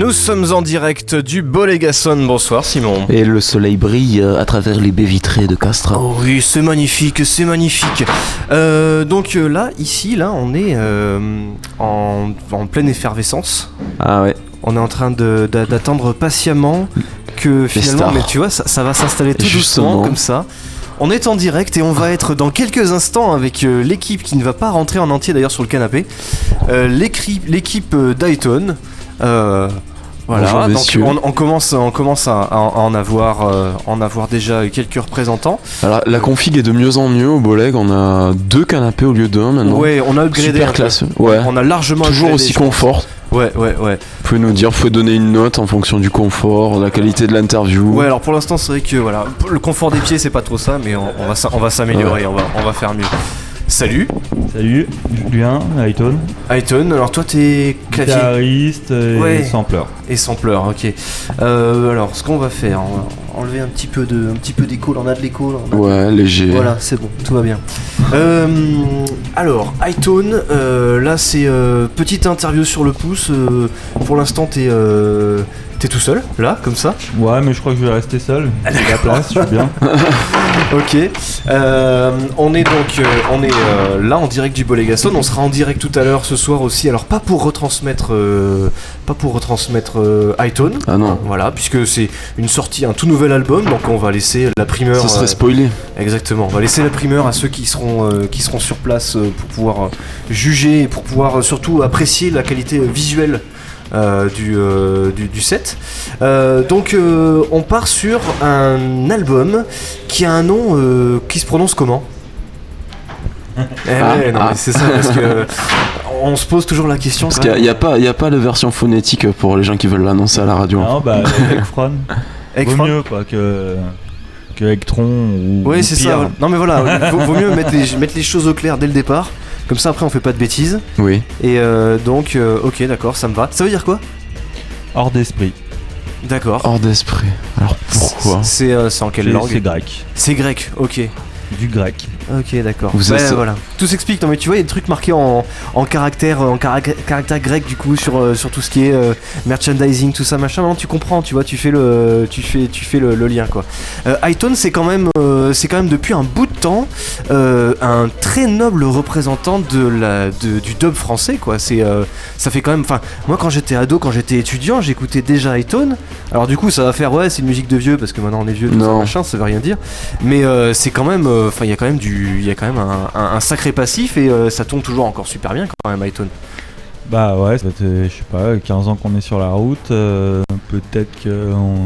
Nous sommes en direct du Bolégason. Bonsoir Simon. Et le soleil brille à travers les baies vitrées de Castres. Oh oui, c'est magnifique, c'est magnifique. Euh, donc euh, là, ici, là, on est euh, en, en pleine effervescence. Ah ouais. On est en train d'attendre patiemment que finalement, mais tu vois, ça, ça va s'installer tout Justement. doucement comme ça. On est en direct et on va être dans quelques instants avec euh, l'équipe qui ne va pas rentrer en entier d'ailleurs sur le canapé. Euh, L'équipe Dayton. Euh, voilà, Bonjour, donc messieurs. on, on commence, on commence à, à en, avoir, euh, en avoir déjà quelques représentants. Alors la config est de mieux en mieux au Boleg. On a deux canapés au lieu d'un maintenant. Ouais, on a upgradé. Super classe. Ouais. On a largement Toujours upgradé, aussi confort. Ouais, ouais, ouais. Vous pouvez nous dire, vous pouvez donner une note en fonction du confort, de la qualité de l'interview. Ouais, alors pour l'instant, c'est vrai que voilà, le confort des pieds, c'est pas trop ça, mais on, on va, on va s'améliorer, on, va, on va faire mieux. Salut, Salut, Julien, Ayton, Ayton. Alors toi, t'es clavier guitariste et Ouais. sampler. et sampleur, ok. Euh, alors, ce qu'on va faire, on va enlever un petit peu de, un petit peu d'écho. là, On a de l'écho. là, on a- Ouais, léger. Voilà, c'est bon, tout va bien. Euh, alors, iTone, euh, là c'est euh, petite interview sur le pouce. euh, pour l'instant, t'es euh, t'es tout seul, là, comme ça. Ouais, mais je crois que je vais rester seul. J'ai la place, je suis bien. Ok. Euh, on est donc euh, on est euh, là en direct du Bolégason. On sera en direct tout à l'heure ce soir aussi. Alors pas pour retransmettre euh, pas pour retransmettre euh, iTone. Ah non. Voilà, puisque c'est une sortie, un tout nouvel album, donc on va laisser la primeur. Ça serait euh, spoilé. Exactement. On va laisser la primeur à ceux qui seront, euh, qui seront sur place euh, pour pouvoir juger et pour pouvoir euh, surtout apprécier la qualité visuelle du, euh, du, du set. Euh, donc euh, on part sur un album qui a un nom euh, qui se prononce comment? Eh Ah, ouais, non, ah. mais c'est ça parce que euh, on se pose toujours la question. Parce qu'il n'y a, pas- il y a pas de version phonétique pour les gens qui veulent l'annoncer à la radio. Non, bah, Ekfron. Vaut mieux, quoi, que, que Electron ou. Oui, ou c'est pire. ça. Non, mais voilà, vaut, vaut mieux mettre les, mettre les choses au clair dès le départ. Comme ça, après, on fait pas de bêtises. Oui. Et euh, donc, euh, ok, d'accord, ça me va. Ça veut dire quoi? Hors d'esprit. D'accord. Hors d'esprit. Alors pourquoi? C'est euh, c'est en quelle langue? C'est grec. C'est grec, ok. Du grec. Ok, d'accord. Vous Ouais, êtes- voilà. Tout s'explique. Non, mais tu vois, il y a des trucs marqués en, en caractère, en caractère grec du coup sur, euh, sur tout ce qui est euh, merchandising, tout ça, machin. Maintenant, tu comprends. Tu vois, tu fais le, tu fais, tu fais le, le lien quoi. Euh, iTone, c'est quand même, euh, c'est quand même depuis un bout de temps euh, un très noble représentant de la, de- du dub français quoi. C'est, euh, ça fait quand même. Enfin, moi, quand j'étais ado, quand j'étais étudiant, j'écoutais déjà iTone. Alors du coup, ça va faire ouais, c'est une musique de vieux parce que maintenant on est vieux, tout ça, Non. machin, ça veut rien dire. Mais euh, c'est quand même, euh, enfin, il y a quand même du, il y a quand même un, un- un sacré passif et euh, ça tombe toujours encore super bien quand même, iTone. Bah ouais, ça fait, je sais pas, 15 ans qu'on est sur la route. euh, Peut-être qu'on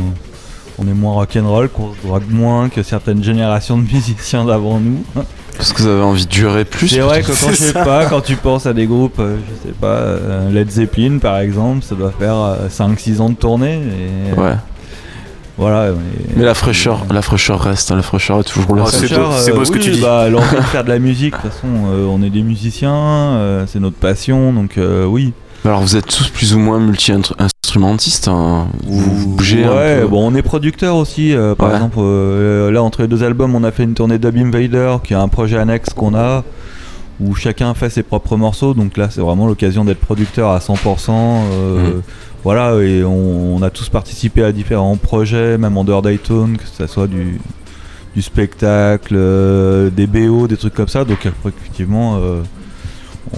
on est moins rock'n'roll, qu'on se drogue moins que certaines générations de musiciens d'avant nous. Parce que vous avez envie de durer plus C'est vrai que quand je sais pas, quand tu penses à des groupes, euh, je sais pas, Led Zeppelin par exemple, ça doit faire 5-6 ans de tournée. Et, Ouais. Voilà. mais- Mais la fraîcheur, la fraîcheur reste. hein, La fraîcheur est toujours là. C'est Fraîcheur, beau- c'est beau ce que oui, tu dis. Bah, l'envie de faire de la musique, de toute façon, euh, on est des musiciens, euh, c'est notre passion, donc euh, oui. Alors vous êtes tous plus ou moins multi-instrumentistes. hein. Vous, vous bougez ouais, un peu. bon, on est producteur aussi. euh, par Ouais. exemple, euh, là, entre les deux albums, on a fait une tournée Dub Invader, qui est un projet annexe qu'on a, où chacun fait ses propres morceaux. Donc là, c'est vraiment l'occasion d'être producteur à 100%. euh, Mhm. Voilà, et on, on a tous participé à différents projets, même en dehors d'iTunes, que ce soit du, du spectacle, euh, des BO, des trucs comme ça. Donc effectivement, euh,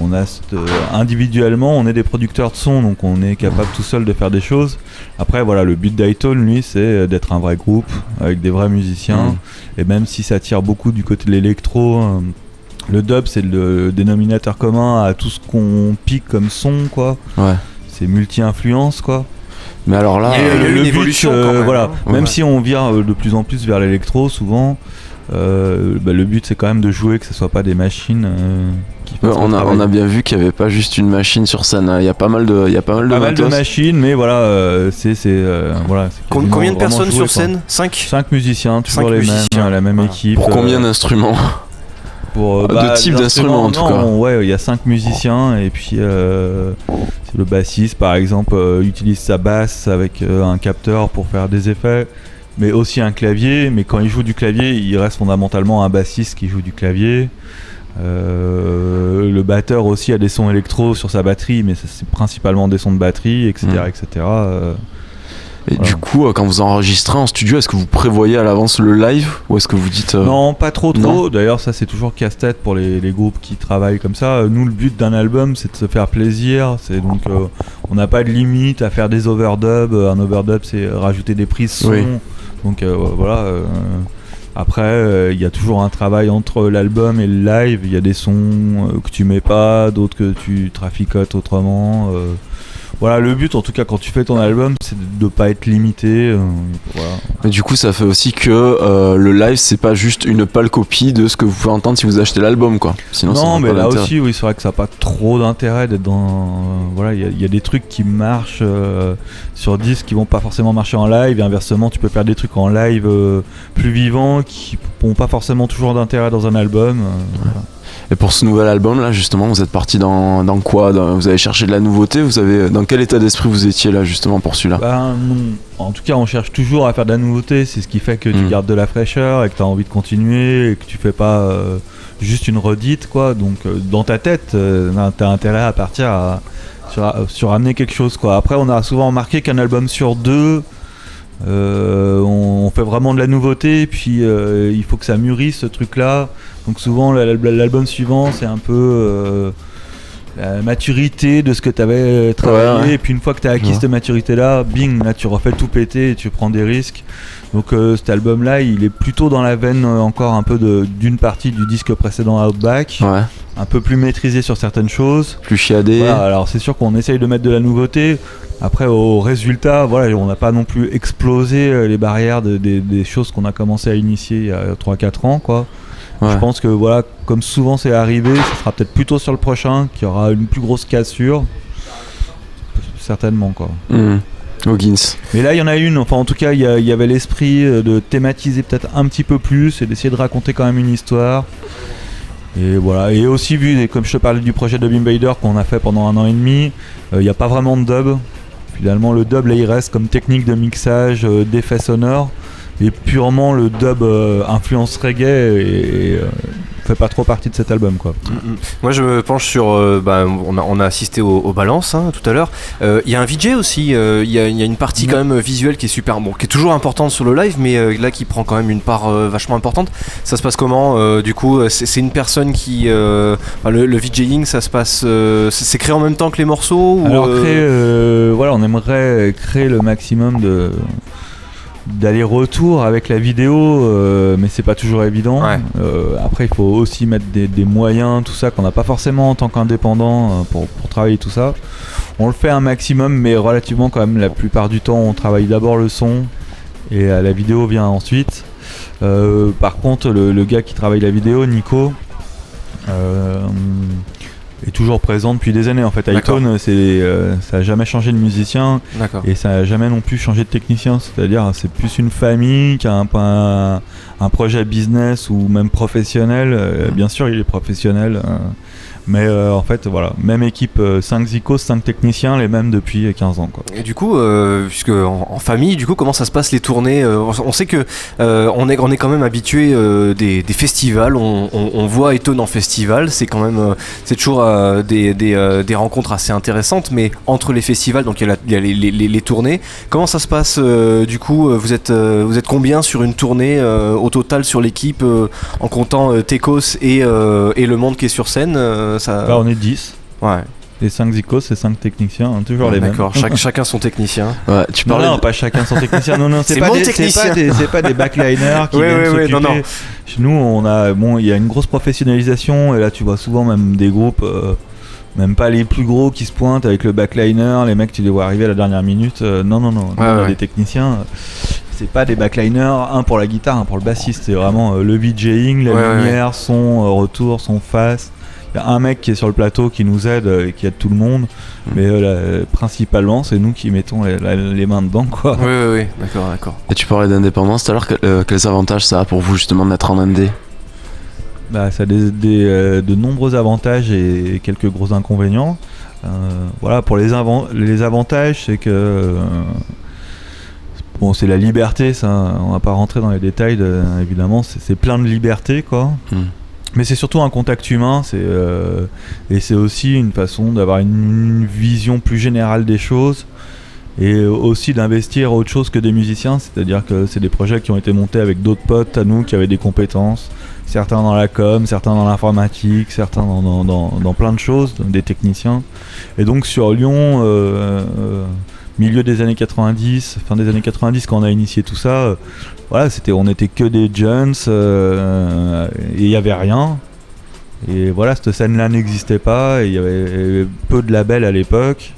on a euh, individuellement, on est des producteurs de son, donc on est capable tout seul de faire des choses. Après, voilà, le but d'iTunes, lui, c'est d'être un vrai groupe avec des vrais musiciens. Mhm. Et même si ça tire beaucoup du côté de l'électro, le dub, c'est le dénominateur commun à tout ce qu'on pique comme son, quoi. Ouais. C'est multi-influence, quoi. Mais alors là, Il y a eu- il y a eu le une but, évolution euh, quand même, voilà, hein. même Ouais. si on vient euh, de plus en plus vers l'électro, souvent, euh, bah, le but c'est quand même de jouer, que ce soit pas des machines euh, qui euh, on, a, on a bien vu qu'il n'y avait pas juste une machine sur scène. hein. Il y a pas mal de, il y a pas mal de pas mal de matos. machines, mais voilà, euh, c'est c'est euh, voilà. combien de personnes joué, sur scène? 5 Cinq musiciens, toujours Cinq les musiciens, mêmes, la même voilà. équipe. Pour combien euh, d'instruments? Pour, euh, De type d'instrument, en tout cas. Ouais, il y a cinq musiciens et puis euh, le bassiste par exemple euh, utilise sa basse avec un capteur pour faire des effets, mais aussi un clavier. Mais quand il joue du clavier, il reste fondamentalement un bassiste qui joue du clavier. Le batteur aussi a des sons électro sur sa batterie, mais c'est- principalement des sons de batterie, etc. Mm. etc. Et Voilà. du coup, euh, quand vous enregistrez en studio, est-ce que vous prévoyez à l'avance le live ou est-ce que vous dites. euh, Non, pas trop trop. D'ailleurs, ça c'est toujours casse-tête pour les, les groupes qui travaillent comme ça. Euh, Nous, le but d'un album, c'est de se faire plaisir. C'est donc, euh, on n'a pas de limite à faire des overdubs. Un overdub, c'est rajouter des prises son. Oui. Donc euh, voilà. après, il y a toujours un travail entre l'album et le live. Il y a des sons que tu mets pas, d'autres que tu traficotes autrement. Voilà, le but, en tout cas, quand tu fais ton album, c'est de ne pas être limité. euh, voilà. Mais du coup, ça fait aussi que euh, le live, c'est pas juste une pâle copie de ce que vous pouvez entendre si vous achetez l'album, quoi. Sinon, non, mais là aussi, oui, c'est vrai que ça n'a pas trop d'intérêt d'être dans. euh, voilà, il y a- il y, a des trucs qui marchent sur disque qui vont pas forcément marcher en live. Et inversement, tu peux faire des trucs en live plus vivants qui n'ont pas forcément toujours d'intérêt dans un album. voilà. Et pour ce nouvel album, là, justement, vous êtes parti dans, dans quoi? Dans- Vous avez cherché de la nouveauté? Vous avez Dans quel état d'esprit vous étiez là, justement, pour celui-là? Ben. En tout cas, on cherche toujours à faire de la nouveauté. C'est ce qui fait que tu Mm. gardes de la fraîcheur et que tu as envie de continuer et que tu fais pas euh, juste une redite. quoi. Donc, euh, dans ta tête, tu as intérêt à partir à, sur, sur amener quelque chose. quoi. Après, on a souvent remarqué qu'un album sur deux, euh, on, on fait vraiment de la nouveauté. Puis, euh, il faut que ça mûrisse ce truc-là. Donc, souvent, l'al- l'album suivant, c'est un peu. euh, la maturité de ce que tu avais travaillé Ouais, ouais. et puis une fois que tu as acquis Ouais. cette maturité là bing là tu refais tout péter et tu prends des risques donc euh, cet album là il est plutôt dans la veine euh, encore un peu d'une partie du disque précédent Outback Ouais. un peu plus maîtrisé sur certaines choses Plus chiadé. voilà, alors c'est sûr qu'on essaye de mettre de la nouveauté après au résultat voilà on n'a pas non plus explosé euh, les barrières de- des- des choses qu'on a commencé à initier il y a 3-4 ans quoi Ouais. je pense que voilà, comme souvent c'est arrivé, ce sera peut-être plutôt sur le prochain qu'il y aura une plus grosse cassure. Certainement quoi. Hmm. Mais là il y en a une, enfin en tout cas il y, y avait l'esprit euh, de thématiser peut-être un petit peu plus et d'essayer de raconter quand même une histoire. Et voilà, et aussi vu, comme je te parlais du projet Dub Invader qu'on a fait pendant un an et demi, euh, il n'y a pas vraiment de dub. Finalement le dub il reste comme technique de mixage, euh, d'effets sonores, et purement le dub influence reggae et, fait pas trop partie de cet album quoi. Moi, je me penche sur. euh, bah, on, a, on a assisté au, au balance hein, tout à l'heure. Euh, Il y a un VJ aussi. euh, Il y, a, il y a une partie Mhm. quand même visuelle qui est super. Bon, qui est toujours importante sur le live, mais là qui prend quand même une part vachement importante. Ça se passe comment Du coup, c'est une personne qui. enfin, le, le VJing, ça se passe. c'est créé en même temps que les morceaux ou, Alors créer, voilà, on aimerait créer le maximum de d'aller-retour avec la vidéo, euh, mais c'est pas toujours évident. Ouais. Euh, après, il faut aussi mettre des, des moyens, tout ça qu'on n'a pas forcément en tant qu'indépendant euh, pour, pour travailler tout ça. On le fait un maximum, mais relativement quand même. La plupart du temps, on travaille d'abord le son et la vidéo vient ensuite. Par contre, le, le gars qui travaille la vidéo, Nico, est toujours présent depuis des années. En fait. Icon, c'est, euh, ça a jamais changé de musicien et ça a jamais non plus changé de technicien. C'est-à-dire, c'est plus une famille qui a un, un, un projet business ou même professionnel. Euh, bien sûr, il est professionnel. euh, mais euh, en fait, voilà, même équipe, 5 Zikos, 5 techniciens, les mêmes depuis 15 ans. Quoi. Et du coup, euh, puisque en, famille, du coup, comment ça se passe les tournées euh, on, sait que euh, on est quand même habitué des, festivals. On, on, on voit Eton en festival. C'est quand même c'est toujours des, rencontres assez intéressantes. Mais entre les festivals, donc il y a, la- les, tournées. Comment ça se passe du coup Vous êtes vous êtes combien sur une tournée au total sur l'équipe en comptant Tekos et, et le monde qui est sur scène ça... Là, on est 10. Ouais. Les 5 Zikos, c'est 5 techniciens, hein, toujours les mêmes. D'accord. Chaque- chacun son technicien. Ouais, tu Non, parlais. non, pas chacun son technicien. Non, non, c'est pas, pas des, c'est pas des backliners qui Ouais, viennent ouais, non, non. Chez nous, on a, bon, il y a une grosse professionnalisation et là, tu vois souvent même des groupes, euh, même pas les plus gros qui se pointent avec le backliner. Les mecs, tu les vois arriver à la dernière minute. Euh, non, non, non. Nous, Ouais, on a ouais. des techniciens. euh, C'est pas des backliners, un pour la guitare, un pour le bassiste. C'est vraiment euh, le VJing, la Ouais, ouais, lumière, son euh, retour, son face. Il y a un mec qui est sur le plateau qui nous aide et qui aide tout le monde. Mm. Mais euh, là, principalement, c'est nous qui mettons les, la- les mains dedans, quoi. Oui, oui, oui. D'accord, d'accord. Et tu parlais d'indépendance tout à l'heure. que- euh, quels avantages ça a pour vous, justement, d'être en indé? Bah, ça a des, des, euh, de nombreux avantages et quelques gros inconvénients. Euh, voilà, pour les, avan- les avantages, c'est que euh, bon, c'est la liberté, ça. On va pas rentrer dans les détails, de- évidemment. C'est c'est plein de liberté, quoi. Hmm. Mais c'est surtout un contact humain, c'est euh, et c'est aussi une façon d'avoir une vision plus générale des choses et aussi d'investir autre chose que des musiciens, c'est-à-dire que c'est des projets qui ont été montés avec d'autres potes à nous qui avaient des compétences, certains dans la com, certains dans l'informatique, certains dans, dans, dans- plein de choses, des techniciens. Et donc sur Lyon, euh, euh, milieu des années 90, fin des années 90, quand on a initié tout ça, euh, voilà, c'était, on était que des jeunes euh, et il n'y avait rien. Et voilà, cette scène-là n'existait pas, et il y avait peu de labels à l'époque.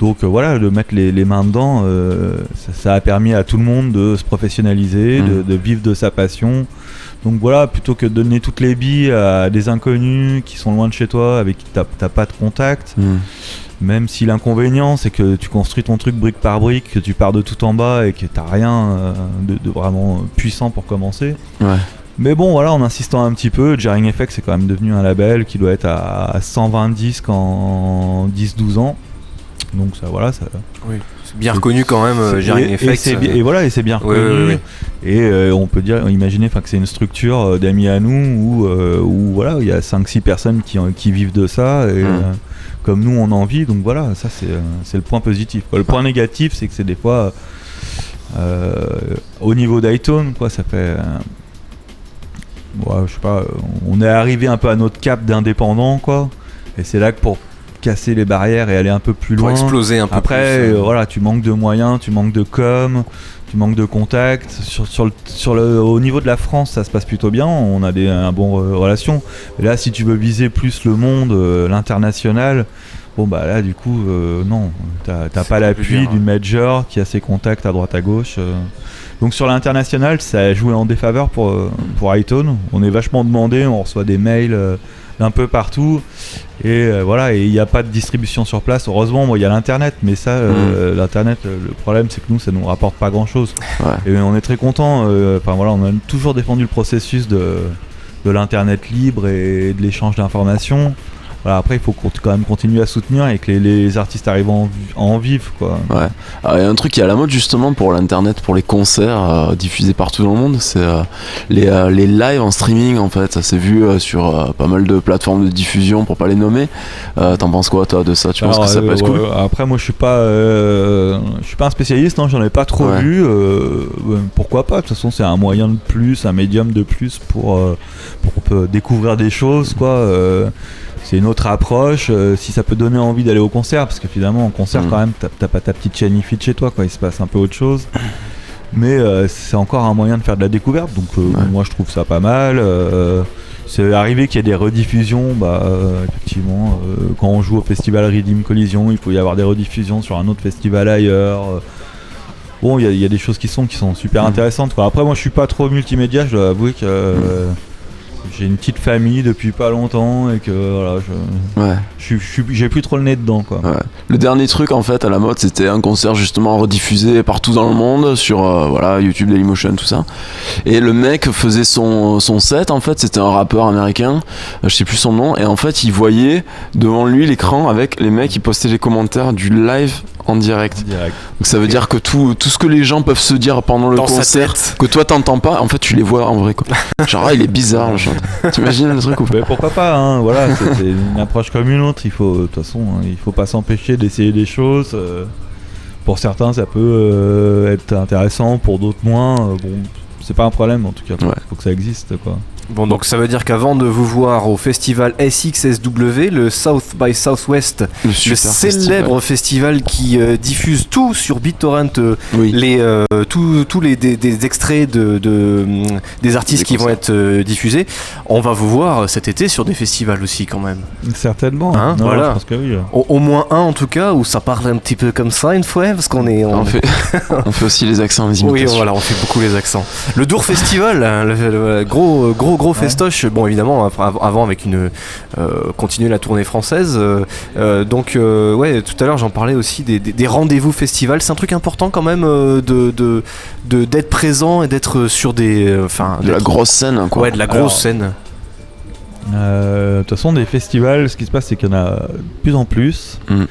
Donc euh, voilà, de mettre les, les mains dedans, ça, ça a permis à tout le monde de se professionnaliser, Mhm. de, de vivre de sa passion. Donc voilà, plutôt que de donner toutes les billes à des inconnus qui sont loin de chez toi, avec qui t'as pas de contact, Hmm. Même si l'inconvénient c'est que tu construis ton truc brique par brique, que tu pars de tout en bas et que t'as rien euh, de, de vraiment puissant pour commencer. Ouais. Mais bon, voilà, en insistant un petit peu, Jarring Effect c'est quand même devenu un label qui doit être à 120 disques en 10-12 ans. Donc ça, voilà, ça. Oui. C'est bien reconnu quand même, euh, Jarring et, et Effect. euh, et voilà, et c'est bien reconnu. ouais, ouais. Et euh, on peut dire, imaginer, enfin, que c'est une structure d'amis à nous où, euh, où voilà, il y a 5-6 personnes qui, en- qui vivent de ça et Mm. Comme nous on en vit. Donc voilà, ça c'est euh, le point positif. quoi. Le point négatif, c'est que c'est des fois euh, au niveau d'iTunes, quoi, ça fait. euh, je sais pas, on est arrivé un peu à notre cap d'indépendant, quoi. Et c'est là que pour casser les barrières et aller un peu plus Pour loin. exploser un peu Après, plus. euh, voilà, tu manques de moyens, tu manques de com, tu manques de contact. Sur, sur le, sur le, au niveau de la France, ça se passe plutôt bien. On a des un bon euh, relation. Et là, si tu veux viser plus le monde, euh, l'international, bon bah là, du coup, euh, non, t'as pas l'appui d'une major qui a ses contacts à droite à gauche. euh. Donc sur l'international, ça a joué en défaveur pour euh, pour iTunes. On est vachement demandé, on reçoit des mails. Euh, d'un peu partout. Et euh, voilà et il n'y a pas de distribution sur place. Heureusement moi il y a l'internet mais ça euh, l'internet euh, le problème c'est que nous ça nous rapporte pas grand chose Ouais. et on est très content enfin voilà on a toujours défendu le processus de de l'internet libre et de l'échange d'informations voilà, après il faut quand même continuer à soutenir et que les, les artistes arrivent en, en quoi Ouais. Alors, il y a un truc qui est à la mode justement pour l'internet, pour les concerts euh, diffusés partout dans le monde, c'est euh, les, euh, les lives en streaming en fait. Ça s'est vu sur pas mal de plateformes de diffusion pour pas les nommer. T'en penses quoi toi de ça? Tu penses que ça peut cool? Après, moi, je suis pas, je suis pas un spécialiste, hein, j'en ai pas trop Ouais. vu. pourquoi pas? De toute façon, c'est un moyen de plus, un médium de plus pour, pour découvrir des choses, quoi. C'est une autre approche. euh, si ça peut donner envie d'aller au concert, parce que finalement, en concert, Mm. quand même, t'as pas ta petite chaîne IFI chez toi, quoi. Il se passe un peu autre chose. Mais euh, c'est encore un moyen de faire de la découverte, donc euh, Ouais. moi je trouve ça pas mal. c'est arrivé qu'il y ait des rediffusions, bah effectivement, quand on joue au festival Redeem Collision, il faut y avoir des rediffusions sur un autre festival ailleurs. Bon, il y, a- il y a des choses qui sont qui sont super Mhm. intéressantes. Quoi. Après, moi je suis pas trop multimédia, je dois avouer que j'ai une petite famille depuis pas longtemps et que voilà, je, Ouais. je je j'ai plus trop le nez dedans. Quoi. Ouais. Le dernier truc en fait à la mode c'était un concert justement rediffusé partout dans le monde sur euh, voilà YouTube, Dailymotion, tout ça. Et le mec faisait son, son set en fait, c'était un rappeur américain, euh, je sais plus son nom, et en fait il voyait devant lui l'écran avec les mecs qui postaient les commentaires du live en direct. Direct. Donc ça veut dire que tout, tout ce que les gens peuvent se dire pendant le Dans concert, que toi t'entends pas, en fait tu les vois en vrai quoi. Genre ah, il est bizarre chant. T'imagines le truc ou pas Mais pourquoi pas, hein, voilà, c'est une approche comme une autre. Il faut, de toute façon, hein, il faut pas s'empêcher d'essayer des choses. euh, pour certains, ça peut euh, être intéressant, pour d'autres moins. euh, bon, c'est pas un problème en tout cas. Ouais. faut que ça existe, quoi. Bon, donc ça veut dire qu'avant de vous voir au festival SXSW, le South by Southwest, Le célèbre festival, qui euh, diffuse tout sur BitTorrent, euh. Oui. les, euh, tous tous les des, des extraits de, de, des artistes Des qui vont être euh, diffusés. On va vous voir cet été sur des festivals aussi quand même. Certainement. Hein, Non, voilà. Je pense que oui. Au, au moins un en tout cas où ça parle un petit peu comme ça une fois parce qu'on est On fait, on fait aussi les accents, les Oui, imitations. voilà, on fait beaucoup les accents. Le Dour Festival, hein, le, le- le gros, gros, gros festoche. Bon, évidemment, avant avec une euh, continuer la tournée française. euh, euh, donc, euh, ouais, tout à l'heure, j'en parlais aussi des, des- des rendez-vous festivals. C'est un truc important quand même de de- de- d'être présent et d'être sur des, euh, enfin, De la grosse scène quoi. ouais, de la grosse Alors, scène. Euh, De toute façon, des festivals, ce qui se passe, c'est qu'il y en a de plus en plus. Mm.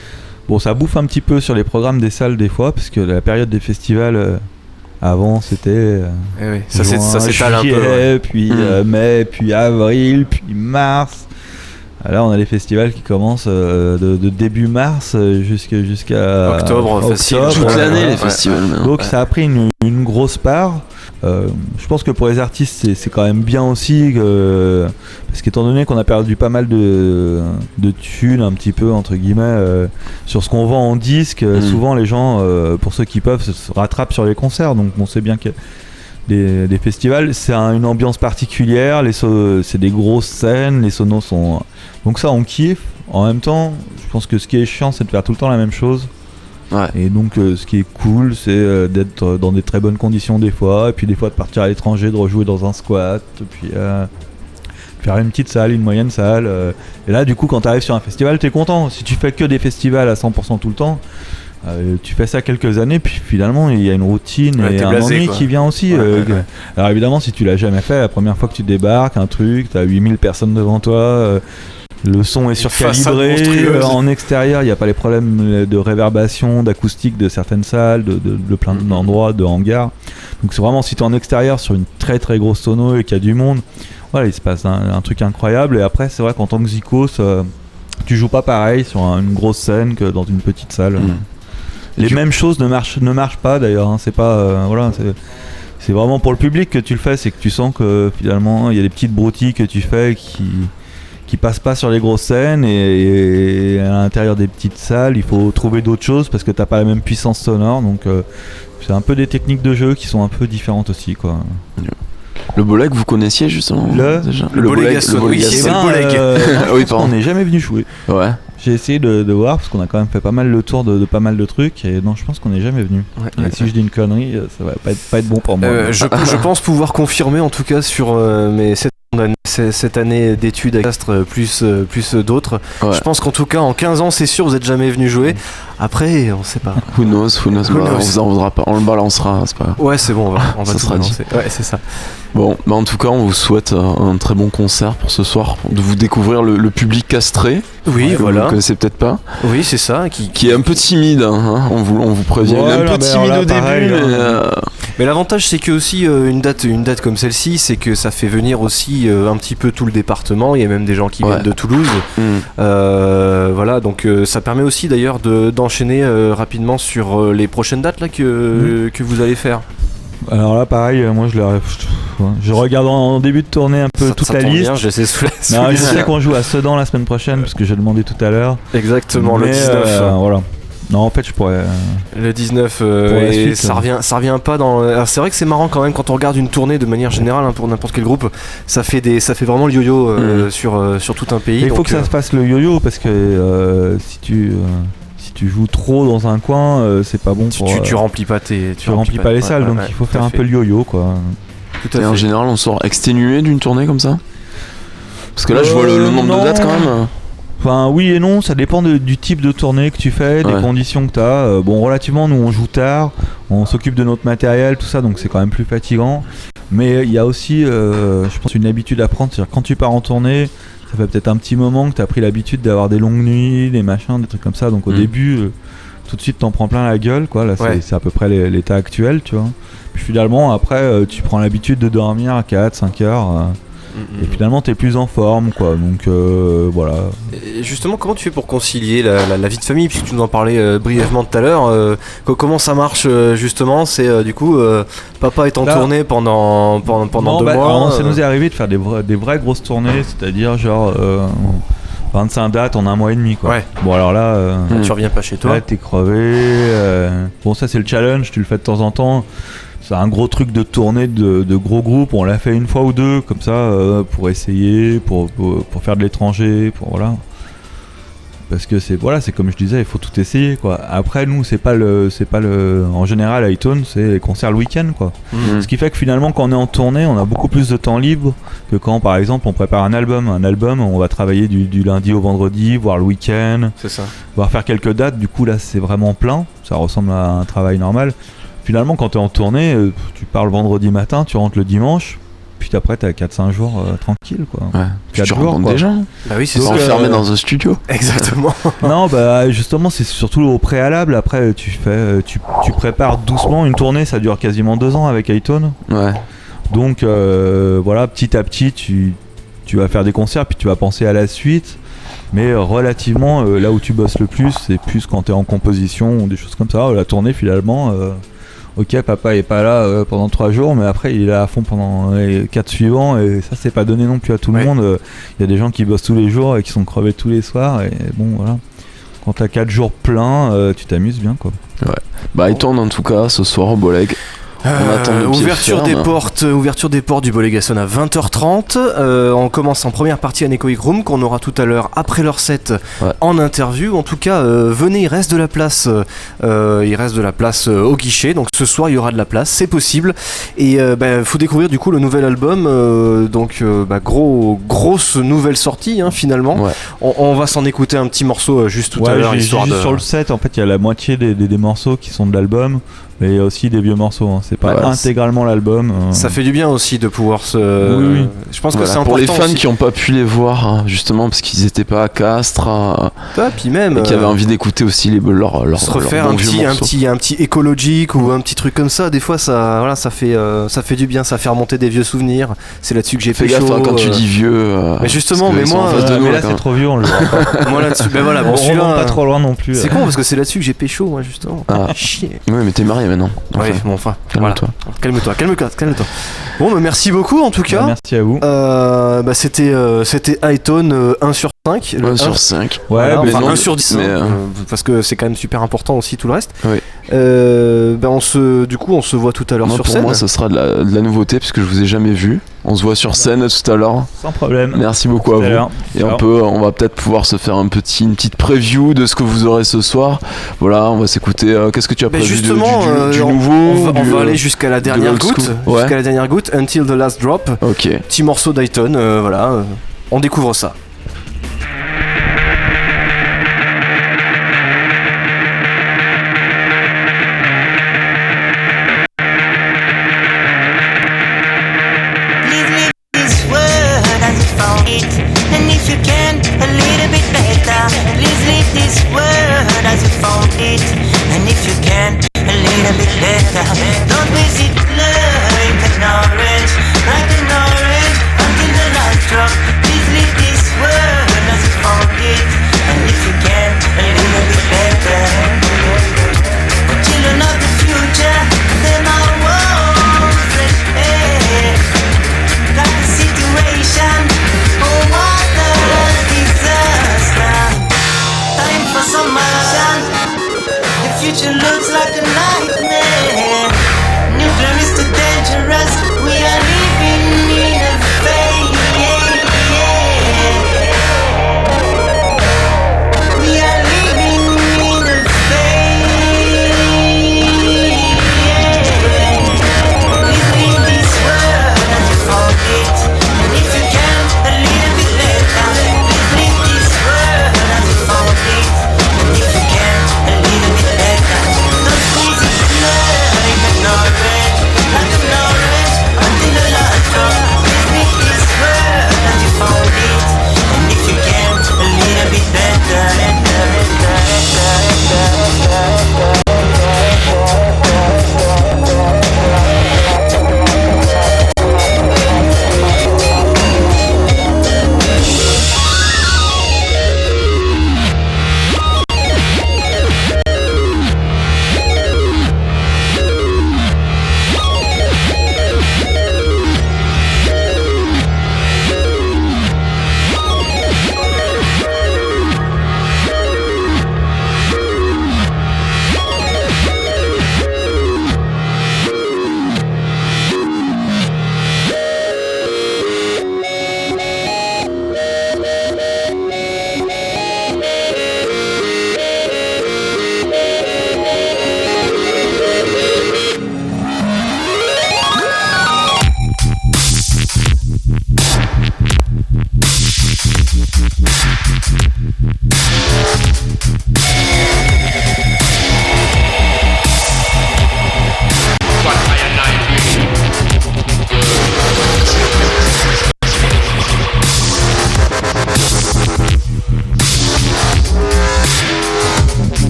Bon, ça bouffe un petit peu sur les programmes des salles des fois, parce que la période des festivals, euh, Avant, c'était euh, Eh oui, ça s'étale un peu. ouais. puis Mm. euh, mai, puis avril, puis mars. Là, on a les festivals qui commencent euh, de, de début mars euh, jusqu'à jusqu'à Octobre, facile. Toute l'année, ouais. les festivals. Donc ça a pris une, une grosse part. Euh, je pense que pour les artistes, c'est- quand même bien aussi, que- parce qu'étant donné qu'on a perdu pas mal de, de thunes, un petit peu, entre guillemets, euh, sur ce qu'on vend en disque, euh, Mm. souvent les gens, euh, pour ceux qui peuvent, se, rattrapent sur les concerts. Donc on sait bien que des, des festivals, c'est un- une ambiance particulière, so- c'est des grosses scènes, les sonos sont... Donc ça, on kiffe. En même temps, je pense que ce qui est chiant, c'est de faire tout le temps la même chose. Ouais. Et donc, euh, ce qui est cool, c'est euh, d'être dans des très bonnes conditions des fois, et puis des fois de partir à l'étranger, de rejouer dans un squat, puis euh, faire une petite salle, une moyenne salle. et là, du coup, quand tu arrives sur un festival, t'es content. Si tu fais que des festivals à 100% tout le temps, euh, tu fais ça quelques années, puis finalement, il y a une routine Ouais, et un blasé, ennui quoi. qui vient aussi. Ouais, euh, ouais, ouais. Alors évidemment, si tu l'as jamais fait, la première fois que tu débarques, un truc, t'as 8000 personnes devant toi. euh, le son est surcalibré, euh, en extérieur, il n'y a pas les problèmes de réverbération, d'acoustique de certaines salles, de, de- de plein Mhm. d'endroits, de hangars. Donc c'est vraiment si tu es en extérieur sur une très très grosse sono et qu'il y a du monde, voilà, il se passe un, un truc incroyable. Et après, c'est vrai qu'en tant que Zikos, euh, tu joues pas pareil sur un- une grosse scène que dans une petite salle. Mm. Les tu- mêmes choses ne marchent, ne marchent pas d'ailleurs. hein. C'est pas euh, voilà, c'est, c'est vraiment pour le public que tu le fais. C'est que tu sens que finalement il y a des petites broutilles que tu fais qui qui passent pas sur les grosses scènes et, et à l'intérieur des petites salles, il faut trouver d'autres choses parce que t'as pas la même puissance sonore. Donc euh, c'est un peu des techniques de jeu qui sont un peu différentes aussi quoi. Le Boleg, vous connaissiez justement Le- déjà le Boleg Gaston, oui, c'est le Boleg. euh, Oui, on n'est jamais venu jouer. Ouais. J'ai essayé de, de voir parce qu'on a quand même fait pas mal le tour de, de pas mal de trucs et non, je pense qu'on n'est jamais venu. Ouais, si je dis une connerie, euh, ça va pas être, pas être bon pour moi. Euh, je, je pense pouvoir confirmer en tout cas sur euh, mes cette année d'études à Castres euh, plus, euh, plus euh, d'autres. Ouais. Je pense qu'en tout cas en 15 ans c'est sûr vous êtes jamais venu jouer. Après on sait pas. Who knows, who knows, Who bah, knows. On vous en voudra pas, on le balancera, c'est pas. Ouais c'est bon on va, on va Ça tout sera dit. Ouais c'est ça. Bon, bah en tout cas, on vous souhaite un très bon concert pour ce soir, de vous découvrir le, le public castré, Oui que vous voilà. ne connaissez peut-être pas, Oui c'est ça. Qui, qui est un peu timide, hein, on, vous, on vous prévient, il est Ouais, un peu timide là, au début, pareil, mais... hein. euh, Mais l'avantage c'est que aussi une date une date comme celle-ci c'est que ça fait venir aussi euh, un petit peu tout le département. Il y a même des gens qui Ouais. viennent de Toulouse. hmm. Euh, voilà, donc euh, ça permet aussi d'ailleurs de- d'enchaîner euh, rapidement sur euh, les prochaines dates là que, que vous allez faire. Alors là, pareil, moi je, le- je regarde en, début de tournée un peu Ça- toute ça la liste. bien, je sais sous la- sous Non, les je yeux. sais qu'on joue à Sedan la semaine prochaine parce que j'ai demandé tout à l'heure. Exactement, le Mais, 19. euh, voilà. Non, en fait, je pourrais. euh, Le 19, euh, et suite, ça euh. revient, ça revient pas dans. alors, c'est vrai que c'est marrant quand même quand on regarde une tournée de manière générale hein, pour n'importe quel groupe, ça fait des, ça fait vraiment le yo-yo euh, sur euh, sur tout un pays. Il faut que ça se fasse le yo-yo parce que euh, si tu euh, si tu joues trop dans un coin, euh, c'est pas bon tu, pour. tu, tu remplis pas tes, tu remplis pas les salles, ouais, donc ouais, il faut faire un fait. peu le yo-yo quoi. Tout à Et en fait. général, on sort exténué d'une tournée comme ça? Parce que là, je vois le, le nombre non. de dates quand même. Enfin, oui et non, ça dépend de- du type de tournée que tu fais, des Ouais. conditions que tu as. bon, relativement, nous on joue tard, on s'occupe de notre matériel, tout ça, donc c'est quand même plus fatigant. Mais il y a aussi, euh, je pense, une habitude à prendre. C'est-à-dire, quand tu pars en tournée, ça fait peut-être un petit moment que tu as pris l'habitude d'avoir des longues nuits, des machins, des trucs comme ça. Donc au Mm. début, euh, tout de suite, t'en prends plein la gueule, quoi. Là, c'est Ouais. c'est à peu près l'état actuel, tu vois. Puis finalement, après, euh, tu prends l'habitude de dormir à 4, 5 heures. Et finalement, t'es plus en forme, quoi. Donc euh, voilà. Et justement, comment tu fais pour concilier la, la- la vie de famille Puisque tu nous en parlais euh, brièvement tout à l'heure. euh, co- comment ça marche justement C'est du coup, papa est en Là- tournée pendant, pendant, pendant Non, deux bah, mois. alors, ça nous est arrivé de faire des, vra- des vraies grosses tournées, c'est-à-dire genre euh, 25 dates en un mois et demi. Quoi. Ouais. Bon, alors là, euh. Tu reviens pas chez toi là t'es crevé. euh, Bon, ça, c'est le challenge, tu le fais de temps en temps. C'est un gros truc de tournée de, de gros groupes. On l'a fait une fois ou deux, comme ça, euh, pour essayer, pour, pour, pour faire de l'étranger, pour voilà. Parce que c'est voilà, c'est comme je disais, il faut tout essayer quoi. Après nous, c'est pas le, c'est pas le, en général, iTunes, c'est les concerts le week-end quoi. Mm. Ce qui fait que finalement, quand on est en tournée, on a beaucoup plus de temps libre que quand, par exemple, on prépare un album. Un album, on va travailler du, du lundi au vendredi, voire le week-end, C'est ça. voire faire quelques dates. Du coup, là, c'est vraiment plein. Ça ressemble à un travail normal. Finalement, quand tu es en tournée, euh, tu pars le vendredi matin, tu rentres le dimanche. puis après t'as 4-5 jours euh, tranquille quoi. Ouais. Puis 4 tu jours, rencontres quoi. des gens. Bah oui, c'est ça. euh, Enfermé dans un studio. Exactement. non, bah justement, c'est surtout au préalable. Après, tu fais, euh, tu, tu prépares doucement une tournée. Ça dure quasiment deux ans avec iTunes. Ouais. Donc euh, voilà, petit à petit, tu, tu vas faire des concerts, puis tu vas penser à la suite. Mais relativement, euh, là où tu bosses le plus, c'est plus quand tu es en composition ou des choses comme ça. La tournée, finalement, euh, ok, papa est pas là euh, pendant trois jours, mais après, il est là à fond pendant les quatre suivants. Et ça, c'est pas donné non plus à tout Ouais. le monde. Il y a des gens qui bossent tous les jours et qui sont crevés tous les soirs. Et bon, voilà. Quand t'as quatre jours pleins, euh, tu t'amuses bien, quoi. Bah, il tourne en tout cas ce soir au Boleg. Pied ouverture des portes, euh, ouverture des portes du Bolégason à 20h30. Euh, on commence en première partie à Necoic Room qu'on aura tout à l'heure après leur set Ouais. en interview. En tout cas, euh, venez, il reste de la place, euh, il reste de la place euh, au guichet. Donc ce soir il y aura de la place, c'est possible. Et euh, bah, faut découvrir du coup le nouvel album. euh, donc euh, bah, gros, grosse nouvelle sortie hein, finalement. Ouais. On, on va s'en écouter un petit morceau euh, juste tout à Ouais, l'heure juste de. sur le set, en fait, il y a la moitié des, des- des morceaux qui sont de l'album, mais il y a aussi des vieux morceaux. hein. C'est pas Ouais, intégralement l'album. euh. Ça fait du bien aussi de pouvoir se. Oui, oui. Je pense que c'est important. pour les fans aussi. qui n'ont pas pu les voir, hein, justement, parce qu'ils n'étaient pas à Castres, hein, Ah, puis même. et qui euh, avaient envie d'écouter aussi les, leurs leur, se refaire un petit, un petit un petit écologique ou un petit truc comme ça des fois ça voilà ça fait euh, ça fait du bien ça fait remonter des vieux souvenirs c'est là-dessus que j'ai fait gaffe chaud hein, quand tu dis vieux. euh, mais justement, mais moi, mais là, c'est trop vieux, on le pas. moi là-dessus ben voilà bon celui-là pas euh, trop loin non plus. c'est euh. con parce que c'est là-dessus que j'ai pécho moi justement Ah. chier Ouais, mais t'es marié maintenant. Enfin, ouais bon enfin calme-toi. voilà. calme-toi calme-toi calme-toi bon bah, merci beaucoup en tout Bah, cas merci à vous. Euh, bah, c'était euh, c'était iTone euh, 1 sur 5 le 1 un- sur 5. Voilà, Ouais, mais enfin non, 1 sur 10 mais, hein, euh, euh, parce que c'est quand même super important aussi tout le reste Oui. Euh, ben on se du coup on se voit tout à l'heure sur pour scène moi, ce sera de la, de la nouveauté, puisque je vous ai jamais vu. On se voit sur scène tout à l'heure. sans problème. Merci beaucoup à Tout à vous. Et Ciao. on peut, on va peut-être pouvoir se faire un petit, une petite preview de ce que vous aurez ce soir. Voilà, on va s'écouter. euh, Qu'est-ce que tu as Ben prévu de- justement, du, du- euh, du on- nouveau On va, on du, va euh, aller jusqu'à la dernière goutte. Ouais. jusqu'à la dernière goutte, until the last drop. Ok. Petit morceau d'Iton, euh, voilà, on découvre ça.